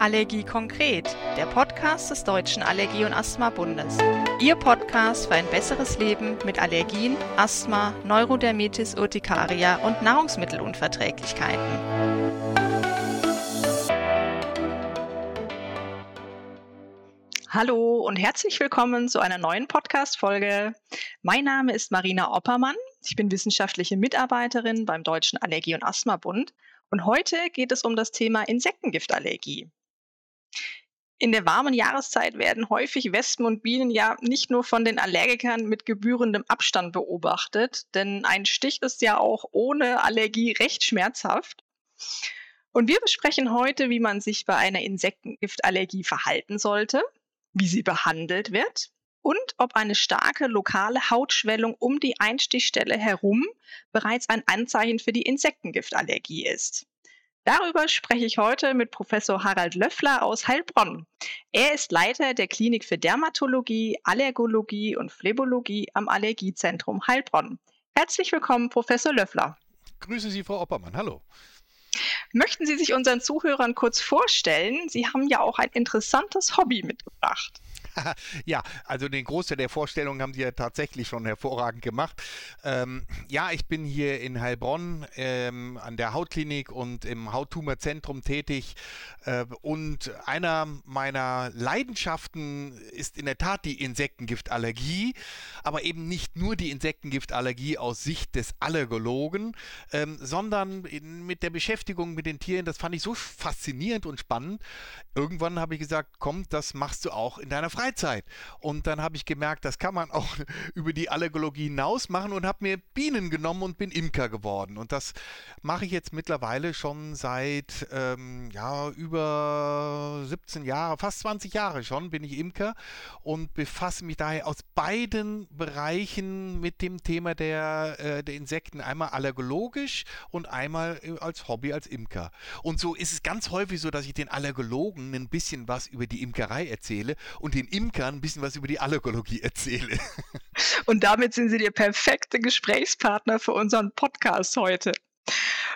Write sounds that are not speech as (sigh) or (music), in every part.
Allergie konkret, der Podcast des Deutschen Allergie- und Asthma-Bundes. Ihr Podcast für ein besseres Leben mit Allergien, Asthma, Neurodermitis Urtikaria und Nahrungsmittelunverträglichkeiten. Hallo und herzlich willkommen zu einer neuen Podcast-Folge. Mein Name ist Marina Oppermann. Ich bin wissenschaftliche Mitarbeiterin beim Deutschen Allergie- und Asthma-Bund und heute geht es um das Thema Insektengiftallergie. In der warmen Jahreszeit werden häufig Wespen und Bienen ja nicht nur von den Allergikern mit gebührendem Abstand beobachtet, denn ein Stich ist ja auch ohne Allergie recht schmerzhaft. Und wir besprechen heute, wie man sich bei einer Insektengiftallergie verhalten sollte, wie sie behandelt wird und ob eine starke lokale Hautschwellung um die Einstichstelle herum bereits ein Anzeichen für die Insektengiftallergie ist. Darüber spreche ich heute mit Professor Harald Löffler aus Heilbronn. Er ist Leiter der Klinik für Dermatologie, Allergologie und Phlebologie am Allergiezentrum Heilbronn. Herzlich willkommen, Professor Löffler. Grüße Sie, Frau Oppermann. Hallo. Möchten Sie sich unseren Zuhörern kurz vorstellen? Sie haben ja auch ein interessantes Hobby mitgebracht. (laughs) ja, also den Großteil der Vorstellungen haben Sie ja tatsächlich schon hervorragend gemacht. Ähm, ja, ich bin hier in Heilbronn ähm, an der Hautklinik und im Hauttumorzentrum tätig. Äh, und einer meiner Leidenschaften ist in der Tat die Insektengiftallergie, aber eben nicht nur die Insektengiftallergie aus Sicht des Allergologen, ähm, sondern in, mit der Beschäftigung mit den Tieren. Das fand ich so faszinierend und spannend. Irgendwann habe ich gesagt, komm, das machst du auch in deiner Freizeit. Freizeit. Und dann habe ich gemerkt, das kann man (laughs) auch über die Allergologie hinaus machen und habe mir Bienen genommen und bin Imker geworden. Und das mache ich jetzt mittlerweile schon seit ähm, ja, über 17 Jahre, fast 20 Jahre schon bin ich Imker und befasse mich daher aus beiden Bereichen mit dem Thema der, äh, der Insekten. Einmal allergologisch und einmal äh, als Hobby, als Imker. Und so ist es ganz häufig so, dass ich den Allergologen ein bisschen was über die Imkerei erzähle und den Imkern ein bisschen was über die Allergologie erzähle. (laughs) Und damit sind Sie der perfekte Gesprächspartner für unseren Podcast heute.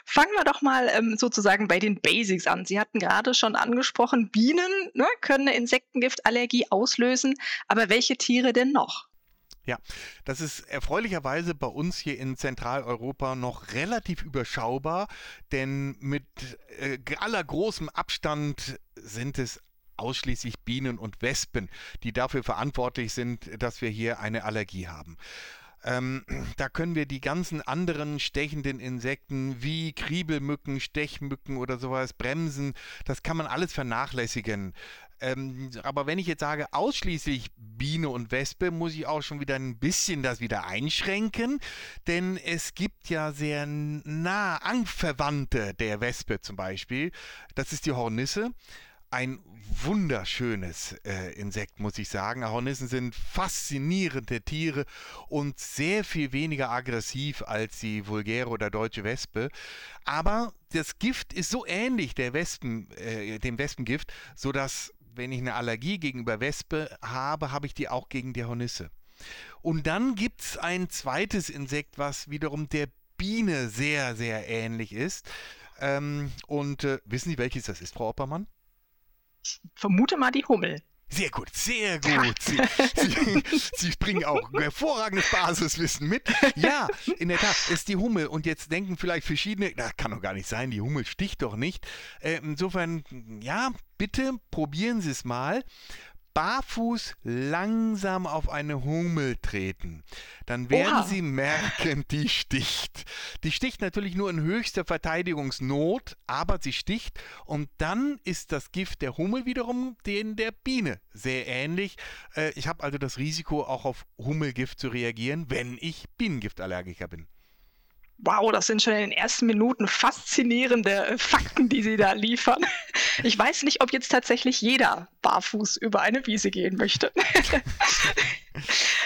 Fangen wir doch mal ähm, sozusagen bei den Basics an. Sie hatten gerade schon angesprochen, Bienen ne, können eine Insektengiftallergie auslösen, aber welche Tiere denn noch? Ja, das ist erfreulicherweise bei uns hier in Zentraleuropa noch relativ überschaubar, denn mit äh, allergroßem Abstand sind es ausschließlich Bienen und Wespen, die dafür verantwortlich sind, dass wir hier eine Allergie haben. Ähm, (clears throat) da können wir die ganzen anderen stechenden Insekten wie Kriebelmücken, Stechmücken oder sowas bremsen. Das kann man alles vernachlässigen. Ähm, aber wenn ich jetzt sage ausschließlich Biene und Wespe, muss ich auch schon wieder ein bisschen das wieder einschränken, denn es gibt ja sehr nah Angverwandte der Wespe zum Beispiel. Das ist die Hornisse ein wunderschönes äh, Insekt, muss ich sagen. Hornissen sind faszinierende Tiere und sehr viel weniger aggressiv als die vulgäre oder deutsche Wespe. Aber das Gift ist so ähnlich der Wespen, äh, dem Wespengift, sodass, wenn ich eine Allergie gegenüber Wespe habe, habe ich die auch gegen die Hornisse. Und dann gibt es ein zweites Insekt, was wiederum der Biene sehr, sehr ähnlich ist. Ähm, und äh, wissen Sie, welches das ist, Frau Oppermann? Vermute mal die Hummel. Sehr gut, sehr gut. Sie, Sie, (laughs) Sie, bringen auch hervorragendes Basiswissen mit. Ja, in der Tat, ist die Hummel. Und jetzt denken vielleicht verschiedene, das kann doch gar nicht sein, die Hummel sticht doch nicht. Äh, insofern, ja, bitte probieren Sie es mal barfuß langsam auf eine Hummel treten, dann werden Oha. Sie merken, die sticht. Die sticht natürlich nur in höchster Verteidigungsnot, aber sie sticht und dann ist das Gift der Hummel wiederum den der Biene sehr ähnlich. Äh, ich habe also das Risiko, auch auf Hummelgift zu reagieren, wenn ich Bienengiftallergiker bin. Wow, das sind schon in den ersten Minuten faszinierende Fakten, die Sie da liefern. Ich weiß nicht, ob jetzt tatsächlich jeder barfuß über eine Wiese gehen möchte.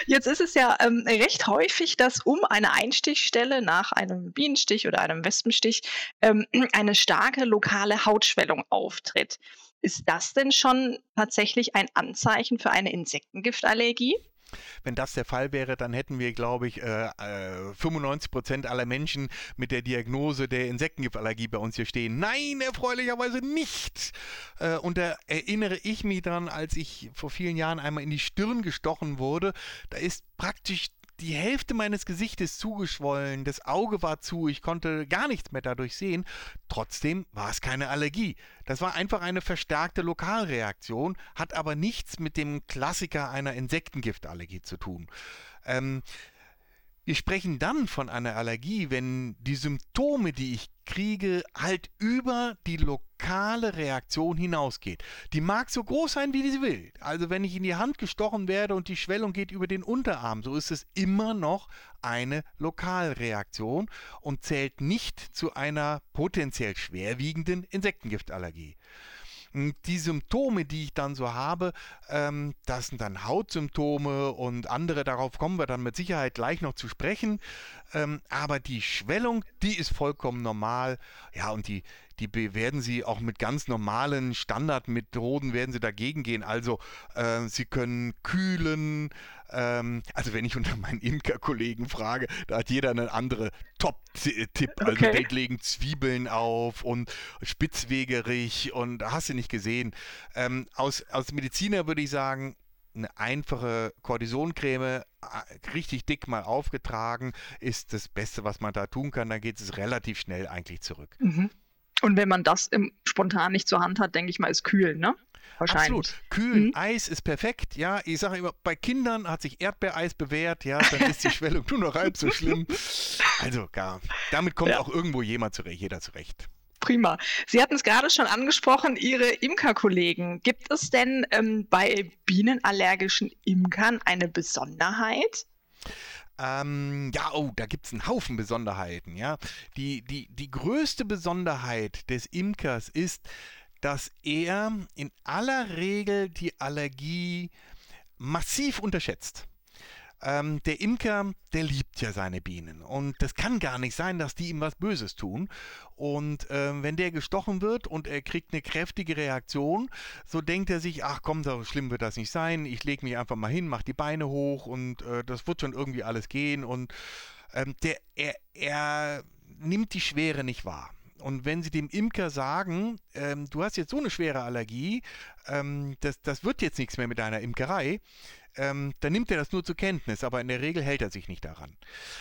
Jetzt ist es ja ähm, recht häufig, dass um eine Einstichstelle nach einem Bienenstich oder einem Wespenstich ähm, eine starke lokale Hautschwellung auftritt. Ist das denn schon tatsächlich ein Anzeichen für eine Insektengiftallergie? Wenn das der Fall wäre, dann hätten wir, glaube ich, äh, 95 äh, Prozent aller Menschen mit der Diagnose der Insektengiftallergie bei uns hier stehen. Nein, erfreulicherweise nicht. Äh, und da erinnere ich mich dran, als ich vor vielen Jahren einmal in die Stirn gestochen wurde. Da ist praktisch die Hälfte meines Gesichtes zugeschwollen, das Auge war zu, ich konnte gar nichts mehr dadurch sehen. Trotzdem war es keine Allergie. Das war einfach eine verstärkte Lokalreaktion, hat aber nichts mit dem Klassiker einer Insektengiftallergie zu tun. Ähm, wir sprechen dann von einer Allergie, wenn die Symptome, die ich kriege, halt über die lokale Reaktion hinausgeht. Die mag so groß sein, wie sie will. Also wenn ich in die Hand gestochen werde und die Schwellung geht über den Unterarm, so ist es immer noch eine Lokalreaktion und zählt nicht zu einer potenziell schwerwiegenden Insektengiftallergie. Die Symptome, die ich dann so habe, ähm, das sind dann Hautsymptome und andere, darauf kommen wir dann mit Sicherheit gleich noch zu sprechen. Ähm, aber die Schwellung, die ist vollkommen normal. Ja, und die, die werden Sie auch mit ganz normalen Standardmethoden werden Sie dagegen gehen. Also äh, Sie können kühlen. Ähm, also wenn ich unter meinen Imkerkollegen frage, da hat jeder einen anderen Top-Tipp. Also okay. die legen Zwiebeln auf und spitzwegerig und hast du nicht gesehen. Ähm, aus, aus Mediziner würde ich sagen, eine einfache Kortisoncreme äh, richtig dick mal aufgetragen ist das Beste, was man da tun kann. Dann geht es relativ schnell eigentlich zurück. Mhm. Und wenn man das im, spontan nicht zur Hand hat, denke ich mal, ist kühlen, ne? Wahrscheinlich. Absolut. Kühlen, mhm. Eis ist perfekt, ja. Ich sage immer, bei Kindern hat sich Erdbeereis bewährt, ja, dann ist die Schwellung nur noch halb so schlimm. Also, gar, damit kommt ja. auch irgendwo jemand zurecht, jeder zurecht. Prima. Sie hatten es gerade schon angesprochen, Ihre Imkerkollegen. Gibt es denn ähm, bei bienenallergischen Imkern eine Besonderheit? Ähm, ja, oh, da gibt es einen Haufen Besonderheiten, ja. Die, die, die größte Besonderheit des Imkers ist, dass er in aller Regel die Allergie massiv unterschätzt. Ähm, der Imker, der liebt ja seine Bienen und das kann gar nicht sein, dass die ihm was Böses tun. Und ähm, wenn der gestochen wird und er kriegt eine kräftige Reaktion, so denkt er sich, ach komm, so schlimm wird das nicht sein. Ich lege mich einfach mal hin, mache die Beine hoch und äh, das wird schon irgendwie alles gehen. Und ähm, der, er, er nimmt die Schwere nicht wahr. Und wenn Sie dem Imker sagen, ähm, du hast jetzt so eine schwere Allergie, ähm, das, das wird jetzt nichts mehr mit deiner Imkerei, ähm, dann nimmt er das nur zur Kenntnis, aber in der Regel hält er sich nicht daran.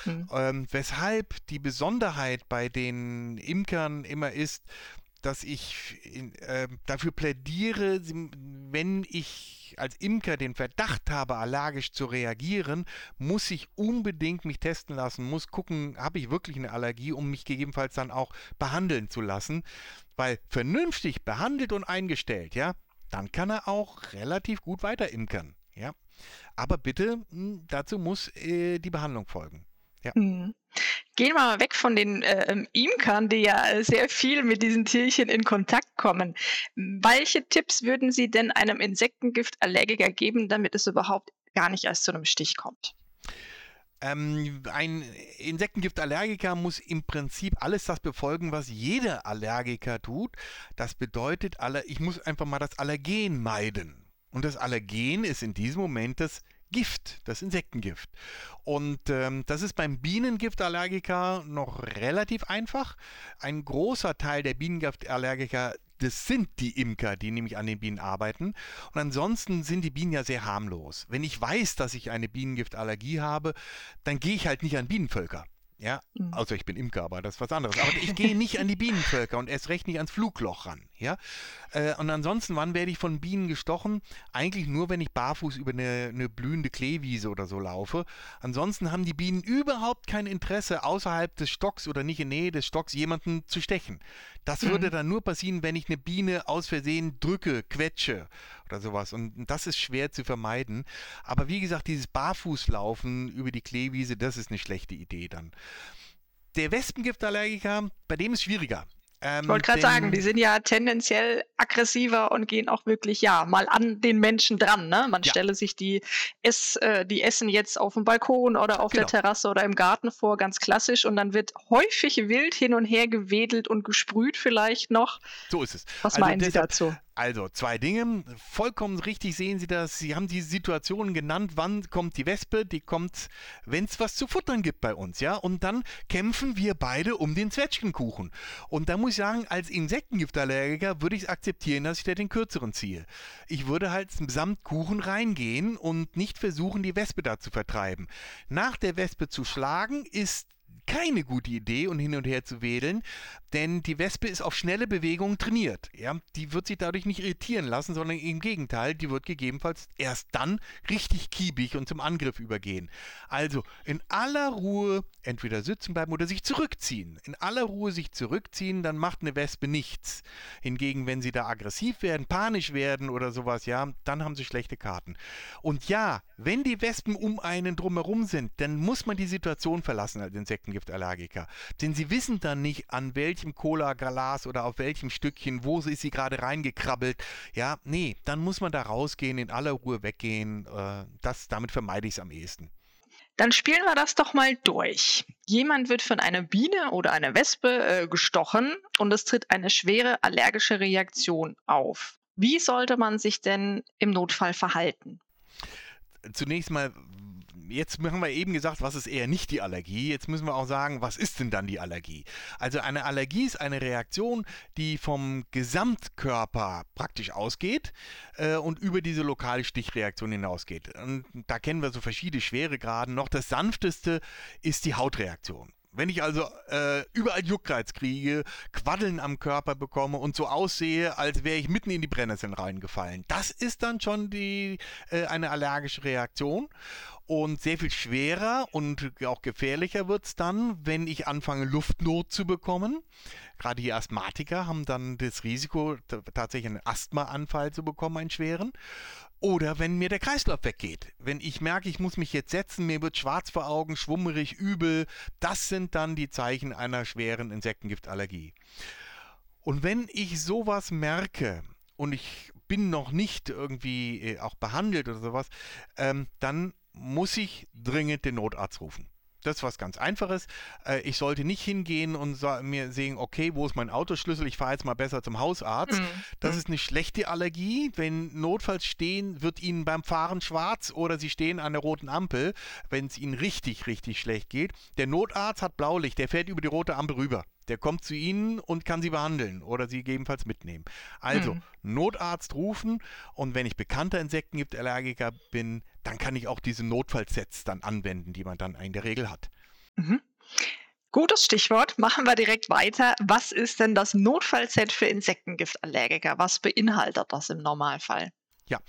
Mhm. Weshalb die Besonderheit bei den Imkern immer ist, dass ich in, äh, dafür plädiere, wenn ich als Imker den Verdacht habe, allergisch zu reagieren, muss ich unbedingt mich testen lassen, muss gucken, habe ich wirklich eine Allergie, um mich gegebenenfalls dann auch behandeln zu lassen. Weil vernünftig behandelt und eingestellt, ja, dann kann er auch relativ gut weiter imkern. Ja. Aber bitte, hm, dazu muss äh, die Behandlung folgen. Ja. Mhm. Gehen wir mal weg von den äh, Imkern, die ja sehr viel mit diesen Tierchen in Kontakt kommen. Welche Tipps würden Sie denn einem Insektengiftallergiker geben, damit es überhaupt gar nicht erst zu einem Stich kommt? Ähm, ein Insektengiftallergiker muss im Prinzip alles das befolgen, was jeder Allergiker tut. Das bedeutet, ich muss einfach mal das Allergen meiden. Und das Allergen ist in diesem Moment das Gift, das Insektengift. Und ähm, das ist beim Bienengiftallergiker noch relativ einfach. Ein großer Teil der Bienengiftallergiker, das sind die Imker, die nämlich an den Bienen arbeiten. Und ansonsten sind die Bienen ja sehr harmlos. Wenn ich weiß, dass ich eine Bienengiftallergie habe, dann gehe ich halt nicht an Bienenvölker. Ja, mhm. also ich bin Imker, aber das ist was anderes. Aber ich gehe nicht an die Bienenvölker und erst recht nicht ans Flugloch ran. Ja, äh, und ansonsten, wann werde ich von Bienen gestochen? Eigentlich nur, wenn ich barfuß über eine, eine blühende Kleewiese oder so laufe. Ansonsten haben die Bienen überhaupt kein Interesse, außerhalb des Stocks oder nicht in Nähe des Stocks jemanden zu stechen. Das mhm. würde dann nur passieren, wenn ich eine Biene aus Versehen drücke, quetsche oder sowas. Und das ist schwer zu vermeiden. Aber wie gesagt, dieses Barfußlaufen über die Kleewiese, das ist eine schlechte Idee dann. Der Wespengiftallergiker, bei dem ist schwieriger. Ähm, ich wollte gerade sagen, die sind ja tendenziell aggressiver und gehen auch wirklich, ja, mal an den Menschen dran. Ne? Man ja. stelle sich die, Ess, äh, die Essen jetzt auf dem Balkon oder auf genau. der Terrasse oder im Garten vor, ganz klassisch. Und dann wird häufig wild hin und her gewedelt und gesprüht vielleicht noch. So ist es. Was also meinen Sie dazu? Also zwei Dinge. Vollkommen richtig sehen Sie das. Sie haben die Situation genannt, wann kommt die Wespe? Die kommt, wenn es was zu futtern gibt bei uns, ja. Und dann kämpfen wir beide um den Zwetschgenkuchen. Und da muss ich sagen, als Insektengiftallergiker würde ich es akzeptieren, dass ich da den kürzeren ziehe. Ich würde halt samt Kuchen reingehen und nicht versuchen, die Wespe da zu vertreiben. Nach der Wespe zu schlagen ist keine gute Idee und hin und her zu wedeln, denn die Wespe ist auf schnelle Bewegungen trainiert. Ja? Die wird sich dadurch nicht irritieren lassen, sondern im Gegenteil, die wird gegebenenfalls erst dann richtig kiebig und zum Angriff übergehen. Also in aller Ruhe entweder sitzen bleiben oder sich zurückziehen. In aller Ruhe sich zurückziehen, dann macht eine Wespe nichts. Hingegen, wenn sie da aggressiv werden, panisch werden oder sowas, ja, dann haben sie schlechte Karten. Und ja, wenn die Wespen um einen drumherum sind, dann muss man die Situation verlassen als Insektengiftallergiker. Denn sie wissen dann nicht, an welchem Cola-Glas oder auf welchem Stückchen, wo ist sie gerade reingekrabbelt. Ja, nee, dann muss man da rausgehen, in aller Ruhe weggehen. Äh, das, damit vermeide ich es am ehesten. Dann spielen wir das doch mal durch. Jemand wird von einer Biene oder einer Wespe äh, gestochen und es tritt eine schwere allergische Reaktion auf. Wie sollte man sich denn im Notfall verhalten? Zunächst mal, jetzt haben wir eben gesagt, was ist eher nicht die Allergie. Jetzt müssen wir auch sagen, was ist denn dann die Allergie? Also eine Allergie ist eine Reaktion, die vom Gesamtkörper praktisch ausgeht äh, und über diese lokale Stichreaktion hinausgeht. Und da kennen wir so verschiedene Schweregraden. Noch das sanfteste ist die Hautreaktion. Wenn ich also äh, überall Juckreiz kriege, Quaddeln am Körper bekomme und so aussehe, als wäre ich mitten in die Brennnesseln reingefallen, das ist dann schon die, äh, eine allergische Reaktion. Und sehr viel schwerer und auch gefährlicher wird es dann, wenn ich anfange, Luftnot zu bekommen. Gerade die Asthmatiker haben dann das Risiko, tatsächlich einen Asthmaanfall zu bekommen, einen schweren. Oder wenn mir der Kreislauf weggeht. Wenn ich merke, ich muss mich jetzt setzen, mir wird schwarz vor Augen, schwummerig, übel. Das sind dann die Zeichen einer schweren Insektengiftallergie. Und wenn ich sowas merke und ich bin noch nicht irgendwie äh, auch behandelt oder sowas, ähm, dann muss ich dringend den Notarzt rufen. Das ist was ganz Einfaches. Äh, ich sollte nicht hingehen und mir sehen, okay, wo ist mein Autoschlüssel? Ich fahre jetzt mal besser zum Hausarzt. Mhm. Das mhm. ist eine schlechte Allergie. Wenn notfalls stehen, wird Ihnen beim Fahren schwarz oder Sie stehen an der roten Ampel, wenn es Ihnen richtig, richtig schlecht geht. Der Notarzt hat Blaulicht, der fährt über die rote Ampel rüber. Der kommt zu Ihnen und kann Sie behandeln oder Sie gegebenenfalls mitnehmen. Also mhm. Notarzt rufen und wenn ich bekannter Insektengift-Allergiker bin, dann kann ich auch diese Notfallsets dann anwenden, die man dann in der Regel hat. Mhm. Gutes Stichwort. Machen wir direkt weiter. Was ist denn das Notfallset für Insektengiftallergiker? Was beinhaltet das im Normalfall? Ja,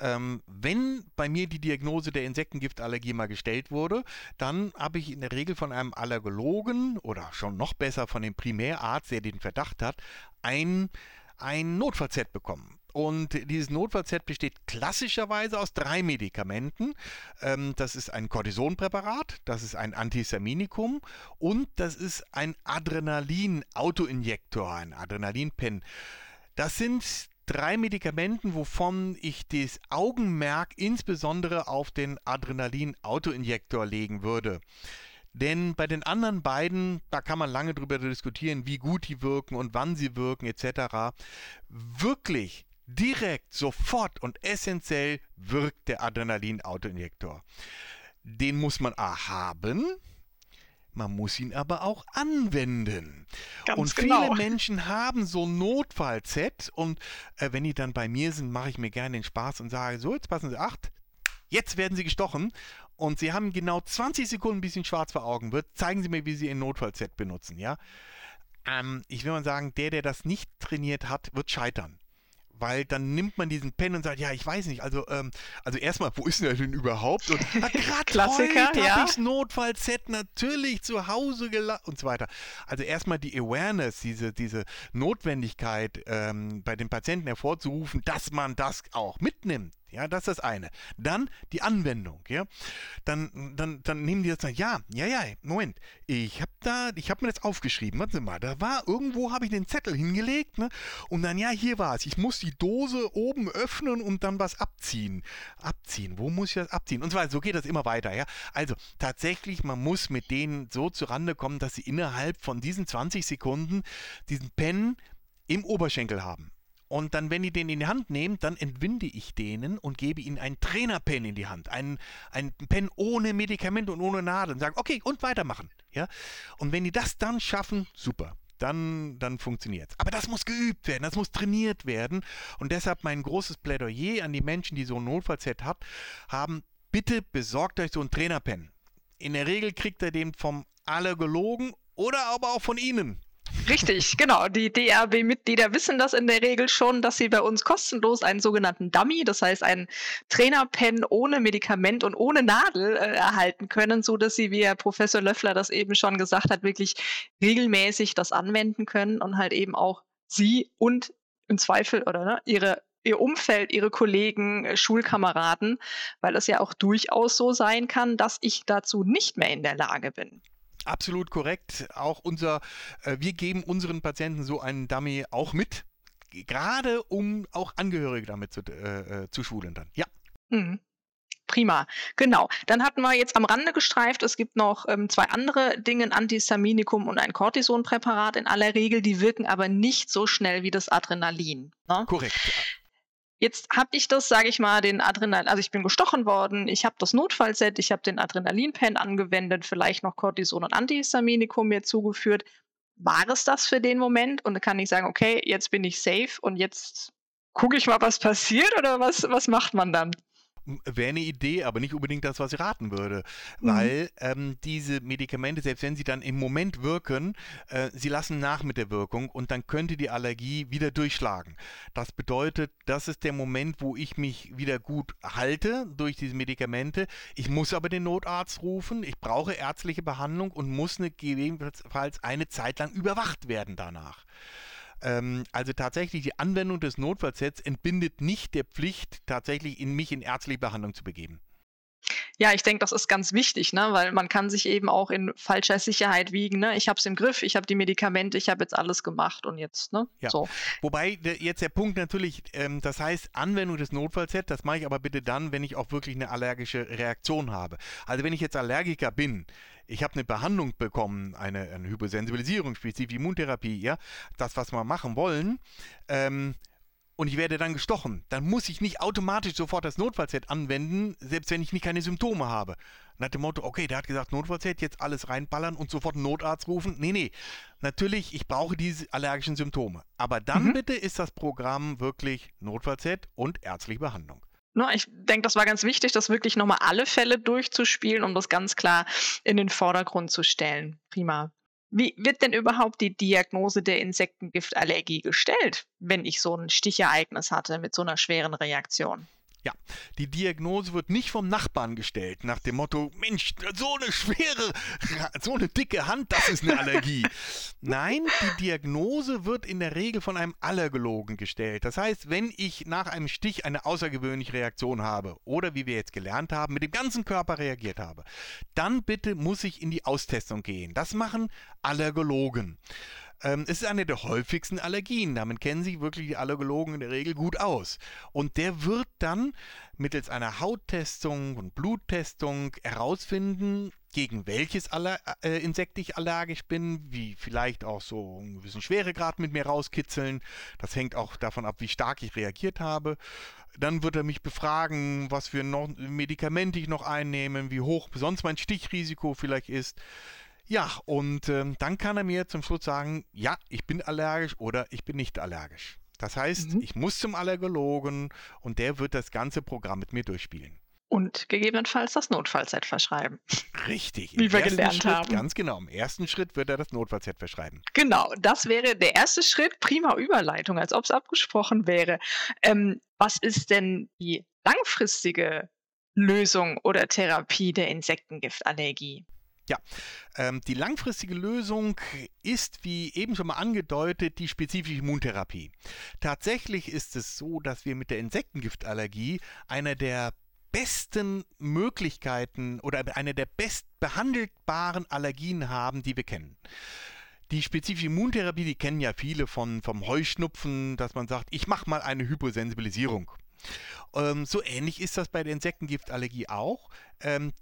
ähm, wenn bei mir die Diagnose der Insektengiftallergie mal gestellt wurde, dann habe ich in der Regel von einem Allergologen oder schon noch besser von dem Primärarzt, der den Verdacht hat, ein, ein Notfallset bekommen. Und dieses Notfallset besteht klassischerweise aus drei Medikamenten. Ähm, das ist ein Cortisonpräparat, das ist ein Antihistaminikum und das ist ein Adrenalin-Autoinjektor, ein Adrenalin-Pen. Das sind drei Medikamenten, wovon ich das Augenmerk insbesondere auf den Adrenalin-Autoinjektor legen würde. Denn bei den anderen beiden, da kann man lange drüber diskutieren, wie gut die wirken und wann sie wirken etc. Wirklich direkt, sofort und essentiell wirkt der Adrenalin-Autoinjektor. Den muss man A haben, man muss ihn aber auch anwenden. Ganz und viele genau. Menschen haben so ein Notfall-Set und äh, wenn die dann bei mir sind, mache ich mir gerne den Spaß und sage, so, jetzt passen Sie acht, jetzt werden Sie gestochen und Sie haben genau 20 Sekunden, bis Ihnen schwarz vor Augen wird. Zeigen Sie mir, wie Sie Ihr Notfall-Set benutzen, ja? Ähm, ich will mal sagen, der, der das nicht trainiert hat, wird scheitern weil dann nimmt man diesen Pen und sagt, ja, ich weiß nicht, also, ähm, also erstmal, wo ist denn der denn überhaupt? Und (laughs) gerade Klassiker, heute ja. habe ich Notfallset natürlich zu Hause gelassen und so weiter. Also erstmal die Awareness, diese, diese Notwendigkeit ähm, bei den Patienten hervorzurufen, dass man das auch mitnimmt. Ja, das ist das eine. Dann die Anwendung, ja. Dann, dann, dann nehmen die jetzt ja, ja, ja, Moment, ich habe da, ich habe mir das aufgeschrieben, warte mal, da war, irgendwo habe ich den Zettel hingelegt, ne? Und dann, ja, hier war es. Ich muss die Dose oben öffnen und dann was abziehen. Abziehen, wo muss ich das abziehen? Und weiter, so geht das immer weiter, ja. Also tatsächlich, man muss mit denen so zurande kommen, dass sie innerhalb von diesen 20 Sekunden diesen Pen im Oberschenkel haben Und dann, wenn die den in die Hand nehmen, dann entwinde ich denen und gebe ihnen einen Trainerpen in die Hand. Einen, einen Pen ohne Medikament und ohne Nadel. Und sage, okay, und weitermachen. Ja? Und wenn die das dann schaffen, super dann, dann funktioniert es. Aber das muss geübt werden, das muss trainiert werden. Und deshalb mein großes Plädoyer an die Menschen, die so ein Notfallset hat, haben, bitte besorgt euch so einen Trainerpen. In der Regel kriegt er den vom Allergologen oder aber auch von Ihnen. Richtig, genau. Die DRB-Mitglieder wissen das in der Regel schon, dass sie bei uns kostenlos einen sogenannten Dummy, das heißt einen Trainerpen ohne Medikament und ohne Nadel äh, erhalten können, so dass sie, wie Herr Professor Löffler das eben schon gesagt hat, wirklich regelmäßig das anwenden können und halt eben auch sie und im Zweifel oder ne, ihre ihr Umfeld, ihre Kollegen, äh, Schulkameraden, weil es ja auch durchaus so sein kann, dass ich dazu nicht mehr in der Lage bin. Absolut korrekt. Auch unser, äh, wir geben unseren Patienten so einen Dummy auch mit, gerade um auch Angehörige damit zu, äh, äh, zu schulen dann. Ja. Mhm. Prima, genau. Dann hatten wir jetzt am Rande gestreift, es gibt noch ähm, zwei andere Dinge, ein Antihistaminikum und ein Cortisonpräparat in aller Regel, die wirken aber nicht so schnell wie das Adrenalin. Ne? Korrekt. Jetzt habe ich das, sage ich mal, den Adrenalin, also ich bin gestochen worden, ich habe das Notfallset, ich habe den Adrenalinpen angewendet, vielleicht noch Cortison und Antihistaminikum mir zugeführt. War es das für den Moment? Und dann kann ich sagen, okay, jetzt bin ich safe und jetzt gucke ich mal, was passiert oder was, was macht man dann? Wäre eine Idee, aber nicht unbedingt das, was ich raten würde. Mhm. Weil ähm, diese Medikamente, selbst wenn sie dann im Moment wirken, äh, sie lassen nach mit der Wirkung und dann könnte die Allergie wieder durchschlagen. Das bedeutet, das ist der Moment, wo ich mich wieder gut halte durch diese Medikamente. Ich muss aber den Notarzt rufen, ich brauche ärztliche Behandlung und muss eine, gegebenenfalls eine Zeit lang überwacht werden danach. Ähm, also tatsächlich die Anwendung des Notfallsets entbindet nicht der Pflicht, tatsächlich in mich in ärztliche Behandlung zu begeben. Ja, ich denke, das ist ganz wichtig, ne? weil man kann sich eben auch in falscher Sicherheit wiegen. Ne? Ich habe es im Griff, ich habe die Medikamente, ich habe jetzt alles gemacht und jetzt. Ne? Ja. So. Wobei jetzt der Punkt natürlich, ähm, das heißt Anwendung des Notfallsets, das mache ich aber bitte dann, wenn ich auch wirklich eine allergische Reaktion habe. Also wenn ich jetzt Allergiker bin, ich habe eine Behandlung bekommen, eine, eine Hypersensibilisierung, spezifische Immuntherapie, ja, das, was wir machen wollen, ähm, und ich werde dann gestochen, dann muss ich nicht automatisch sofort das Notfallset anwenden, selbst wenn ich nicht keine Symptome habe. Nach dem Motto, okay, der hat gesagt Notfallset, jetzt alles reinballern und sofort einen Notarzt rufen. Nee, nee. Natürlich, ich brauche diese allergischen Symptome. Aber dann mhm. bitte ist das Programm wirklich Notfallset und ärztliche Behandlung. Ne, ich denke, das war ganz wichtig, das wirklich nochmal alle Fälle durchzuspielen, um das ganz klar in den Vordergrund zu stellen. Prima. Wie wird denn überhaupt die Diagnose der Insektengiftallergie gestellt, wenn ich so ein Stichereignis hatte mit so einer schweren Reaktion? Ja, die Diagnose wird nicht vom Nachbarn gestellt, nach dem Motto, Mensch, so eine schwere, (laughs) so eine dicke Hand, das ist eine Allergie. (laughs) Nein, die Diagnose wird in der Regel von einem Allergologen gestellt. Das heißt, wenn ich nach einem Stich eine außergewöhnliche Reaktion habe oder wie wir jetzt gelernt haben, mit dem ganzen Körper reagiert habe, dann bitte muss ich in die Austestung gehen. Das machen Allergologen. Ähm, es ist eine der häufigsten Allergien. Damit kennen sich wirklich die Allergologen in der Regel gut aus. Und der wird dann mittels einer Hauttestung und Bluttestung herausfinden, gegen welches Aller äh, Insekt ich allergisch bin, wie vielleicht auch so einen gewissen Schweregrad mit mir rauskitzeln. Das hängt auch davon ab, wie stark ich reagiert habe. Dann wird er mich befragen, was für Medikamente ich noch einnehme, wie hoch sonst mein Stichrisiko vielleicht ist. Ja, und ähm, dann kann er mir zum Schluss sagen, ja, ich bin allergisch oder ich bin nicht allergisch. Das heißt, mhm. ich muss zum Allergologen und der wird das ganze Programm mit mir durchspielen. Und gegebenenfalls das Notfallset verschreiben. (laughs) Richtig. Wie wir gelernt Schritt, haben. Ganz genau. Im ersten Schritt wird er das Notfallset verschreiben. Genau, das wäre der erste Schritt. Prima Überleitung, als ob es abgesprochen wäre. Ähm, was ist denn die langfristige Lösung oder Therapie der Insektengiftallergie? Ja, ähm, die langfristige Lösung ist, wie eben schon mal angedeutet, die spezifische Immuntherapie. Tatsächlich ist es so, dass wir mit der Insektengiftallergie einer der besten Möglichkeiten oder eine der bestbehandelbaren Allergien haben, die wir kennen. Die spezifische Immuntherapie, die kennen ja viele von, vom Heuschnupfen, dass man sagt, ich mache mal eine Hyposensibilisierung. Ähm, so ähnlich ist das bei der Insektengiftallergie auch. Ähm,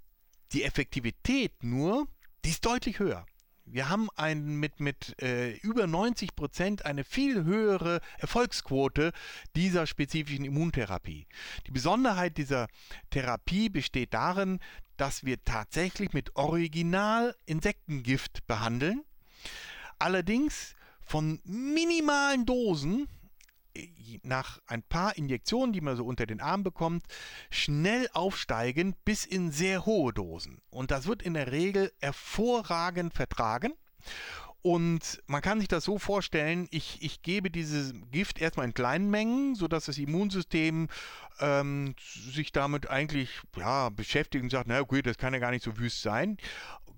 die Effektivität nur, die ist deutlich höher. Wir haben ein, mit, mit äh, über 90 Prozent eine viel höhere Erfolgsquote dieser spezifischen Immuntherapie. Die Besonderheit dieser Therapie besteht darin, dass wir tatsächlich mit Original-Insektengift behandeln. Allerdings von minimalen Dosen nach ein paar Injektionen, die man so unter den Arm bekommt, schnell aufsteigen bis in sehr hohe Dosen. Und das wird in der Regel hervorragend vertragen. Und man kann sich das so vorstellen, ich, ich gebe dieses Gift erstmal in kleinen Mengen, sodass das Immunsystem ähm, sich damit eigentlich ja, beschäftigt und sagt, na gut, das kann ja gar nicht so wüst sein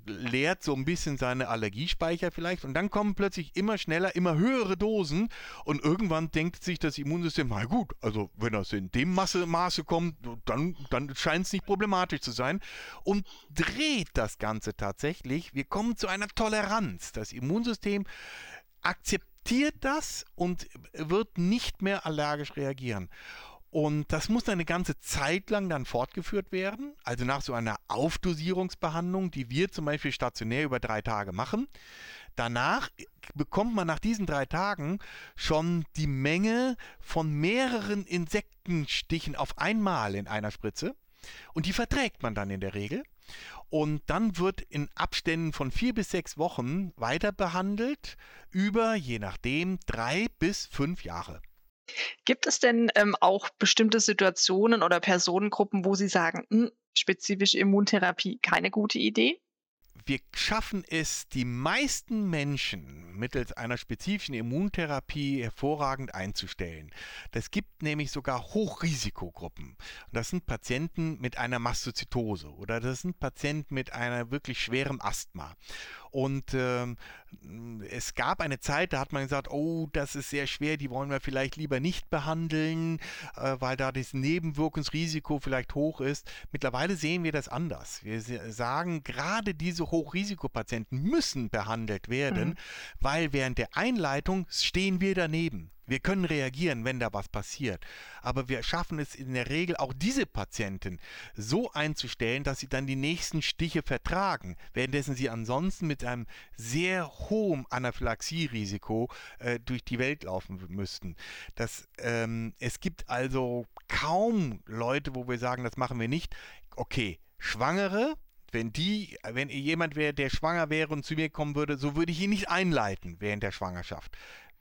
leert so ein bisschen seine Allergiespeicher vielleicht und dann kommen plötzlich immer schneller, immer höhere Dosen und irgendwann denkt sich das Immunsystem, na gut, also wenn das in dem Masse, Maße kommt, dann, dann scheint es nicht problematisch zu sein und dreht das Ganze tatsächlich. Wir kommen zu einer Toleranz. Das Immunsystem akzeptiert das und wird nicht mehr allergisch reagieren. Und das muss eine ganze Zeit lang dann fortgeführt werden. Also nach so einer Aufdosierungsbehandlung, die wir zum Beispiel stationär über drei Tage machen. Danach bekommt man nach diesen drei Tagen schon die Menge von mehreren Insektenstichen auf einmal in einer Spritze. Und die verträgt man dann in der Regel. Und dann wird in Abständen von vier bis sechs Wochen weiter behandelt über, je nachdem, drei bis fünf Jahre. Gibt es denn, ähm, auch bestimmte Situationen oder Personengruppen, wo Sie sagen: „Hm, spezifische Immuntherapie keine gute Idee?“ wir schaffen es, die meisten Menschen mittels einer spezifischen Immuntherapie hervorragend einzustellen. Das gibt nämlich sogar Hochrisikogruppen. Und das sind Patienten mit einer Mastozytose oder das sind Patienten mit einer wirklich schweren Asthma. Und ähm, es gab eine Zeit, da hat man gesagt, oh, das ist sehr schwer, die wollen wir vielleicht lieber nicht behandeln, äh, weil da das Nebenwirkungsrisiko vielleicht hoch ist. Mittlerweile sehen wir das anders. Wir sagen, gerade diese Hochrisikopatienten müssen behandelt werden, mhm. weil während der Einleitung stehen wir daneben. Wir können reagieren, wenn da was passiert. Aber wir schaffen es in der Regel auch diese Patienten so einzustellen, dass sie dann die nächsten Stiche vertragen, währenddessen sie ansonsten mit einem sehr hohen Anaphylaxierisiko äh, durch die Welt laufen müssten. Das, ähm, es gibt also kaum Leute, wo wir sagen, das machen wir nicht. Okay, Schwangere, wenn die, wenn jemand wäre, der schwanger wäre und zu mir kommen würde, so würde ich ihn nicht einleiten während der Schwangerschaft.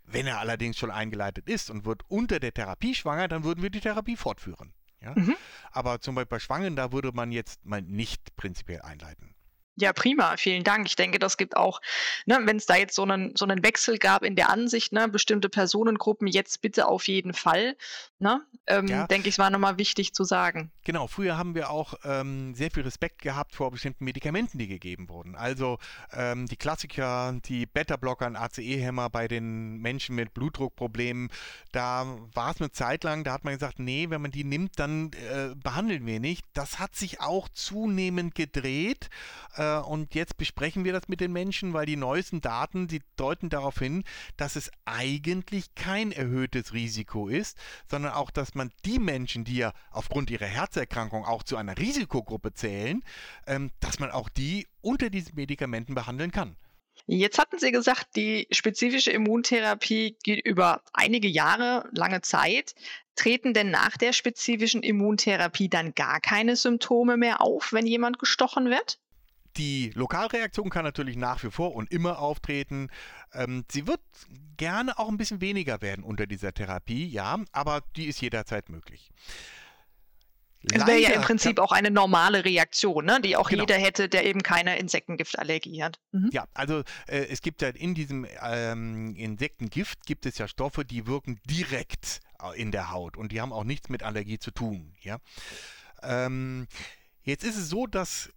Wenn er allerdings schon eingeleitet ist und wird unter der Therapie schwanger, dann würden wir die Therapie fortführen. Ja? Mhm. Aber zum Beispiel bei Schwangeren, da würde man jetzt mal nicht prinzipiell einleiten. Ja, prima, vielen Dank. Ich denke, das gibt auch, ne, wenn es da jetzt so einen, so einen Wechsel gab in der Ansicht, ne, bestimmte Personengruppen jetzt bitte auf jeden Fall, ne, ähm, ja. denke ich, war nochmal wichtig zu sagen. Genau, früher haben wir auch ähm, sehr viel Respekt gehabt vor bestimmten Medikamenten, die gegeben wurden. Also ähm, die Klassiker, die Beta-Blocker und ACE-Hämmer bei den Menschen mit Blutdruckproblemen, da war es eine Zeit lang, da hat man gesagt, nee, wenn man die nimmt, dann äh, behandeln wir nicht. Das hat sich auch zunehmend gedreht. Äh, äh, und jetzt besprechen wir das mit den Menschen, weil die neuesten Daten, die deuten darauf hin, dass es eigentlich kein erhöhtes Risiko ist, sondern auch, dass man die Menschen, die ja aufgrund ihrer Herzerkrankung auch zu einer Risikogruppe zählen, ähm, dass man auch die unter diesen Medikamenten behandeln kann. Jetzt hatten Sie gesagt, die spezifische Immuntherapie geht über einige Jahre, lange Zeit. Treten denn nach der spezifischen Immuntherapie dann gar keine Symptome mehr auf, wenn jemand gestochen wird? Die Lokalreaktion kann natürlich nach wie vor und immer auftreten. Ähm, sie wird gerne auch ein bisschen weniger werden unter dieser Therapie, ja, aber die ist jederzeit möglich. Es wäre ja im Prinzip auch eine normale Reaktion, ne? die auch genau. jeder hätte, der eben keine Insektengiftallergie hat. Mhm. Ja, also äh, es gibt ja in diesem ähm, Insektengift gibt es ja Stoffe, die wirken direkt äh, in der Haut und die haben auch nichts mit Allergie zu tun. Ja. Ähm, jetzt ist es so, dass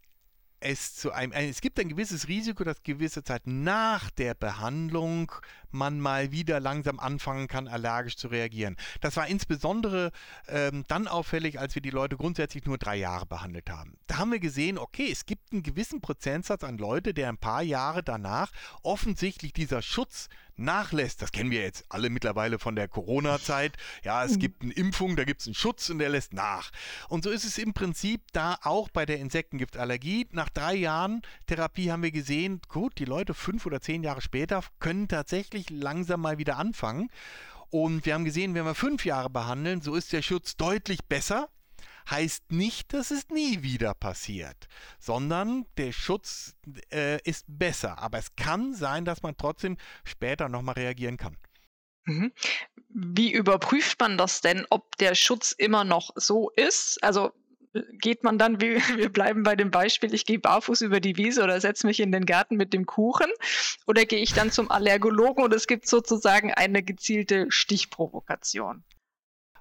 es zu einem, es gibt ein gewisses Risiko, dass gewisse Zeit nach der Behandlung man mal wieder langsam anfangen kann, allergisch zu reagieren. Das war insbesondere ähm, dann auffällig, als wir die Leute grundsätzlich nur drei Jahre behandelt haben. Da haben wir gesehen, okay, es gibt einen gewissen Prozentsatz an Leute, der ein paar Jahre danach offensichtlich dieser Schutz nachlässt. Das kennen wir jetzt alle mittlerweile von der Corona-Zeit. Ja, es mhm. gibt eine Impfung, da gibt es einen Schutz und der lässt nach. Und so ist es im Prinzip da auch bei der Insektengiftallergie. Nach drei Jahren Therapie haben wir gesehen, gut, die Leute fünf oder zehn Jahre später können tatsächlich langsam mal wieder anfangen. Und wir haben gesehen, wenn wir fünf Jahre behandeln, so ist der Schutz deutlich besser heißt nicht, dass es nie wieder passiert, sondern der Schutz äh, ist besser. Aber es kann sein, dass man trotzdem später nochmal reagieren kann. Mhm. Wie überprüft man das denn, ob der Schutz immer noch so ist? Also äh, geht man dann, wie, (laughs) wir bleiben bei dem Beispiel, ich gehe barfuß über die Wiese oder setze mich in den Garten mit dem Kuchen oder gehe ich dann zum Allergologen und es gibt sozusagen eine gezielte Stichprovokation?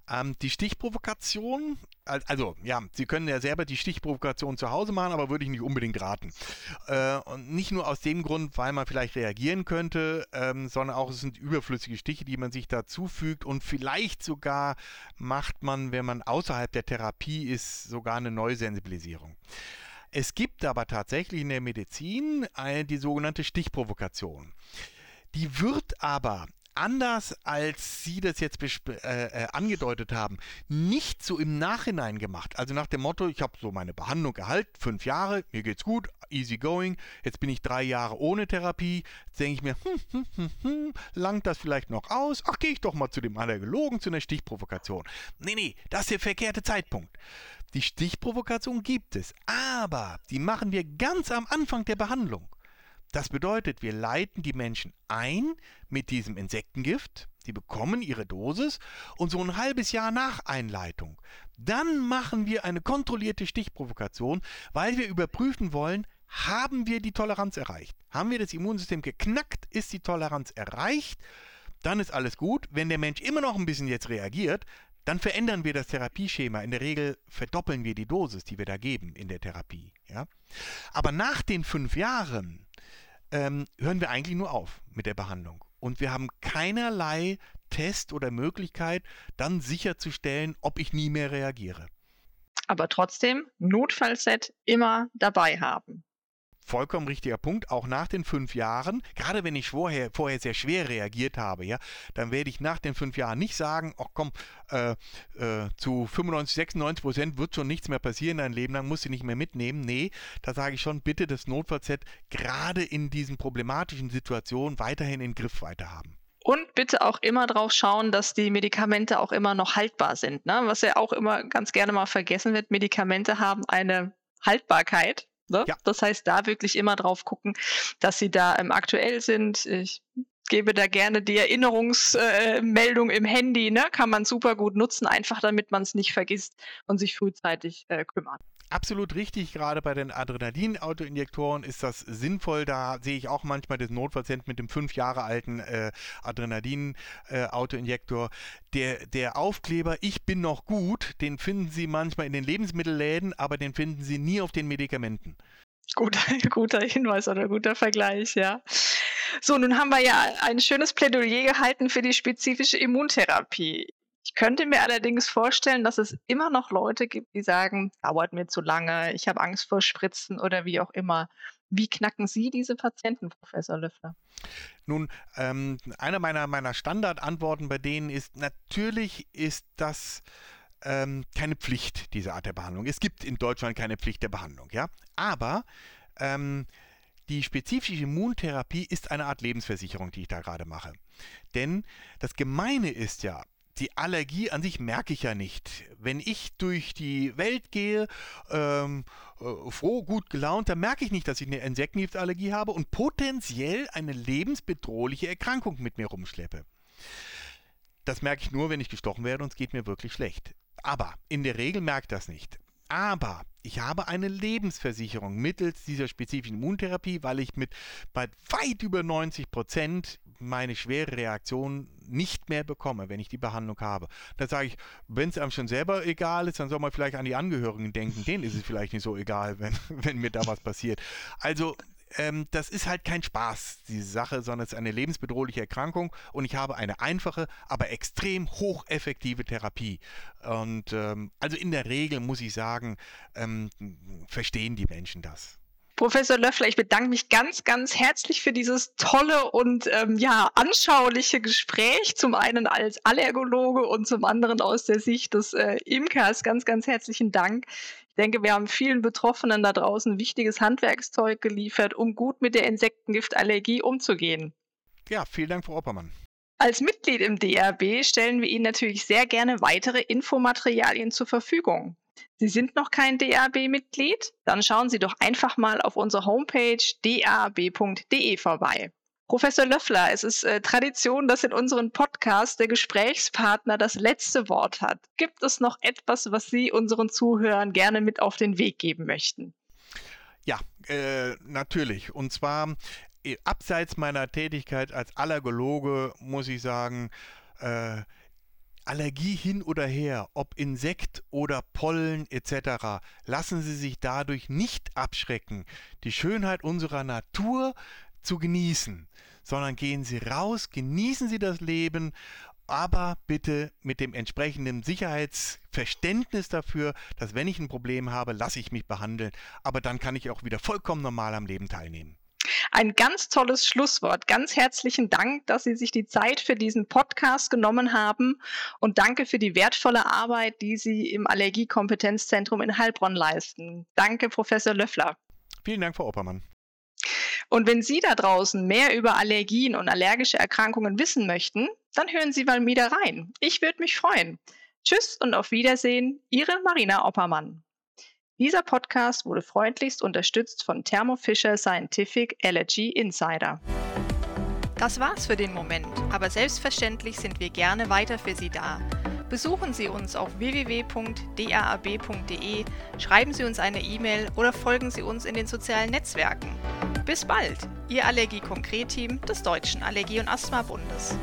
Ähm, die Stichprovokation, also ja, Sie können ja selber die Stichprovokation zu Hause machen, aber würde ich nicht unbedingt raten. Äh, und nicht nur aus dem Grund, weil man vielleicht reagieren könnte, ähm, sondern auch es sind überflüssige Stiche, die man sich da zufügt und vielleicht sogar macht man, wenn man außerhalb der Therapie ist, sogar eine Neusensibilisierung. Es gibt aber tatsächlich in der Medizin eine, die sogenannte Stichprovokation. Die wird aber anders als Sie das jetzt äh, äh, angedeutet haben, nicht so im Nachhinein gemacht. Also nach dem Motto, ich habe so meine Behandlung erhalten, fünf Jahre, mir geht's gut, easy going, jetzt bin ich drei Jahre ohne Therapie, denke ich mir, hm, hm, hm, hm, langt das vielleicht noch aus? Ach, gehe ich doch mal zu dem Allergologen, zu einer Stichprovokation. Nee, nee, das ist der verkehrte Zeitpunkt. Die Stichprovokation gibt es, aber die machen wir ganz am Anfang der Behandlung. Das bedeutet, wir leiten die Menschen ein mit diesem Insektengift, die bekommen ihre Dosis und so ein halbes Jahr nach Einleitung. Dann machen wir eine kontrollierte Stichprovokation, weil wir überprüfen wollen, haben wir die Toleranz erreicht? Haben wir das Immunsystem geknackt? Ist die Toleranz erreicht? Dann ist alles gut. Wenn der Mensch immer noch ein bisschen jetzt reagiert, dann verändern wir das Therapieschema. In der Regel verdoppeln wir die Dosis, die wir da geben in der Therapie. Ja? Aber nach den fünf Jahren ähm, hören wir eigentlich nur auf mit der Behandlung. Und wir haben keinerlei Test oder Möglichkeit, dann sicherzustellen, ob ich nie mehr reagiere. Aber trotzdem Notfallset immer dabei haben vollkommen richtiger Punkt. Auch nach den fünf Jahren, gerade wenn ich vorher, vorher sehr schwer reagiert habe, ja, dann werde ich nach den fünf Jahren nicht sagen, ach komm, äh, äh, zu 95, 96 Prozent wird schon nichts mehr passieren, dein Leben lang musst du nicht mehr mitnehmen. Nee, da sage ich schon, bitte das Notfallset gerade in diesen problematischen Situationen weiterhin in Griff weiter haben. Und bitte auch immer darauf schauen, dass die Medikamente auch immer noch haltbar sind. Ne? Was ja auch immer ganz gerne mal vergessen wird, Medikamente haben eine Haltbarkeit Ne? Ja. Das heißt, da wirklich immer drauf gucken, dass sie da ähm, aktuell sind. Ich gebe da gerne die Erinnerungsmeldung äh, im Handy, ne? kann man super gut nutzen, einfach damit man es nicht vergisst und sich frühzeitig äh, kümmert absolut richtig. Gerade bei den Adrenalin-Autoinjektoren ist das sinnvoll. Da sehe ich auch manchmal den Notpatient mit dem fünf Jahre alten äh, Adrenalin-Autoinjektor. der, der Aufkleber Ich bin noch gut, den finden Sie manchmal in den Lebensmittelläden, aber den finden Sie nie auf den Medikamenten. Guter, (laughs) guter Hinweis oder guter Vergleich, ja. So, nun haben wir ja ein schönes Plädoyer gehalten für die spezifische Immuntherapie. Ich könnte mir allerdings vorstellen, dass es immer noch Leute gibt, die sagen, dauert mir zu lange, ich habe Angst vor Spritzen oder wie auch immer. Wie knacken Sie diese Patienten, Professor Löffler? Nun, ähm, eine meiner, meiner Standardantworten bei denen ist, natürlich ist das ähm, keine Pflicht, diese Art der Behandlung. Es gibt in Deutschland keine Pflicht der Behandlung, ja. Aber ähm, die spezifische Immuntherapie ist eine Art Lebensversicherung, die ich da gerade mache. Denn das Gemeine ist ja, die Allergie an sich merke ich ja nicht. Wenn ich durch die Welt gehe, ähm, äh, froh, gut gelaunt, dann merke ich nicht, dass ich eine Insektengiftallergie habe und potenziell eine lebensbedrohliche Erkrankung mit mir rumschleppe. Das merke ich nur, wenn ich gestochen werde und es geht mir wirklich schlecht. Aber in der Regel merkt das nicht. Aber ich habe eine Lebensversicherung mittels dieser spezifischen Immuntherapie, weil ich mit weit über 90 Prozent meine schwere Reaktion nicht mehr bekomme, wenn ich die Behandlung habe. Da sage ich, wenn es einem schon selber egal ist, dann soll man vielleicht an die Angehörigen denken. Denen ist es vielleicht nicht so egal, (laughs) wenn, wenn mir da was passiert. Also ähm, das ist halt kein Spaß, diese Sache, sondern es ist eine lebensbedrohliche Erkrankung und ich habe eine einfache, aber extrem hocheffektive Therapie. Und ähm, also in der Regel muss ich sagen, ähm, verstehen die Menschen das. Professor Löffler, ich bedanke mich ganz, ganz herzlich für dieses tolle und ähm, ja, anschauliche Gespräch. Zum einen als Allergologe und zum anderen aus der Sicht des äh, Imkers. Ganz, ganz herzlichen Dank. Ich denke, wir haben vielen Betroffenen da draußen wichtiges Handwerkszeug geliefert, um gut mit der Insektengiftallergie umzugehen. Ja, vielen Dank, Frau Oppermann. Als Mitglied im DRB stellen wir Ihnen natürlich sehr gerne weitere Infomaterialien zur Verfügung. Sie sind noch kein DAB-Mitglied? Dann schauen Sie doch einfach mal auf unserer Homepage dab.de vorbei. Professor Löffler, es ist äh, Tradition, dass in unserem Podcast der Gesprächspartner das letzte Wort hat. Gibt es noch etwas, was Sie unseren Zuhörern gerne mit auf den Weg geben möchten? Ja, äh, natürlich. Und zwar äh, abseits meiner Tätigkeit als Allergologe muss ich sagen, äh, Allergie hin oder her, ob Insekt oder Pollen etc., lassen Sie sich dadurch nicht abschrecken, die Schönheit unserer Natur zu genießen, sondern gehen Sie raus, genießen Sie das Leben, aber bitte mit dem entsprechenden Sicherheitsverständnis dafür, dass wenn ich ein Problem habe, lasse ich mich behandeln, aber dann kann ich auch wieder vollkommen normal am Leben teilnehmen. Ein ganz tolles Schlusswort. Ganz herzlichen Dank, dass Sie sich die Zeit für diesen Podcast genommen haben und danke für die wertvolle Arbeit, die Sie im Allergiekompetenzzentrum in Heilbronn leisten. Danke, Professor Löffler. Vielen Dank, Frau Oppermann. Und wenn Sie da draußen mehr über Allergien und allergische Erkrankungen wissen möchten, dann hören Sie mal wieder rein. Ich würde mich freuen. Tschüss und auf Wiedersehen, Ihre Marina Oppermann. Dieser Podcast wurde freundlichst unterstützt von Thermo Fisher Scientific Allergy Insider. Das war's für den Moment, aber selbstverständlich sind wir gerne weiter für Sie da. Besuchen Sie uns auf www.daab.de, schreiben Sie uns eine E-Mail oder folgen Sie uns in den sozialen Netzwerken. Bis bald, Ihr Allergie-Konkret-Team des Deutschen Allergie- und Asthma-Bundes.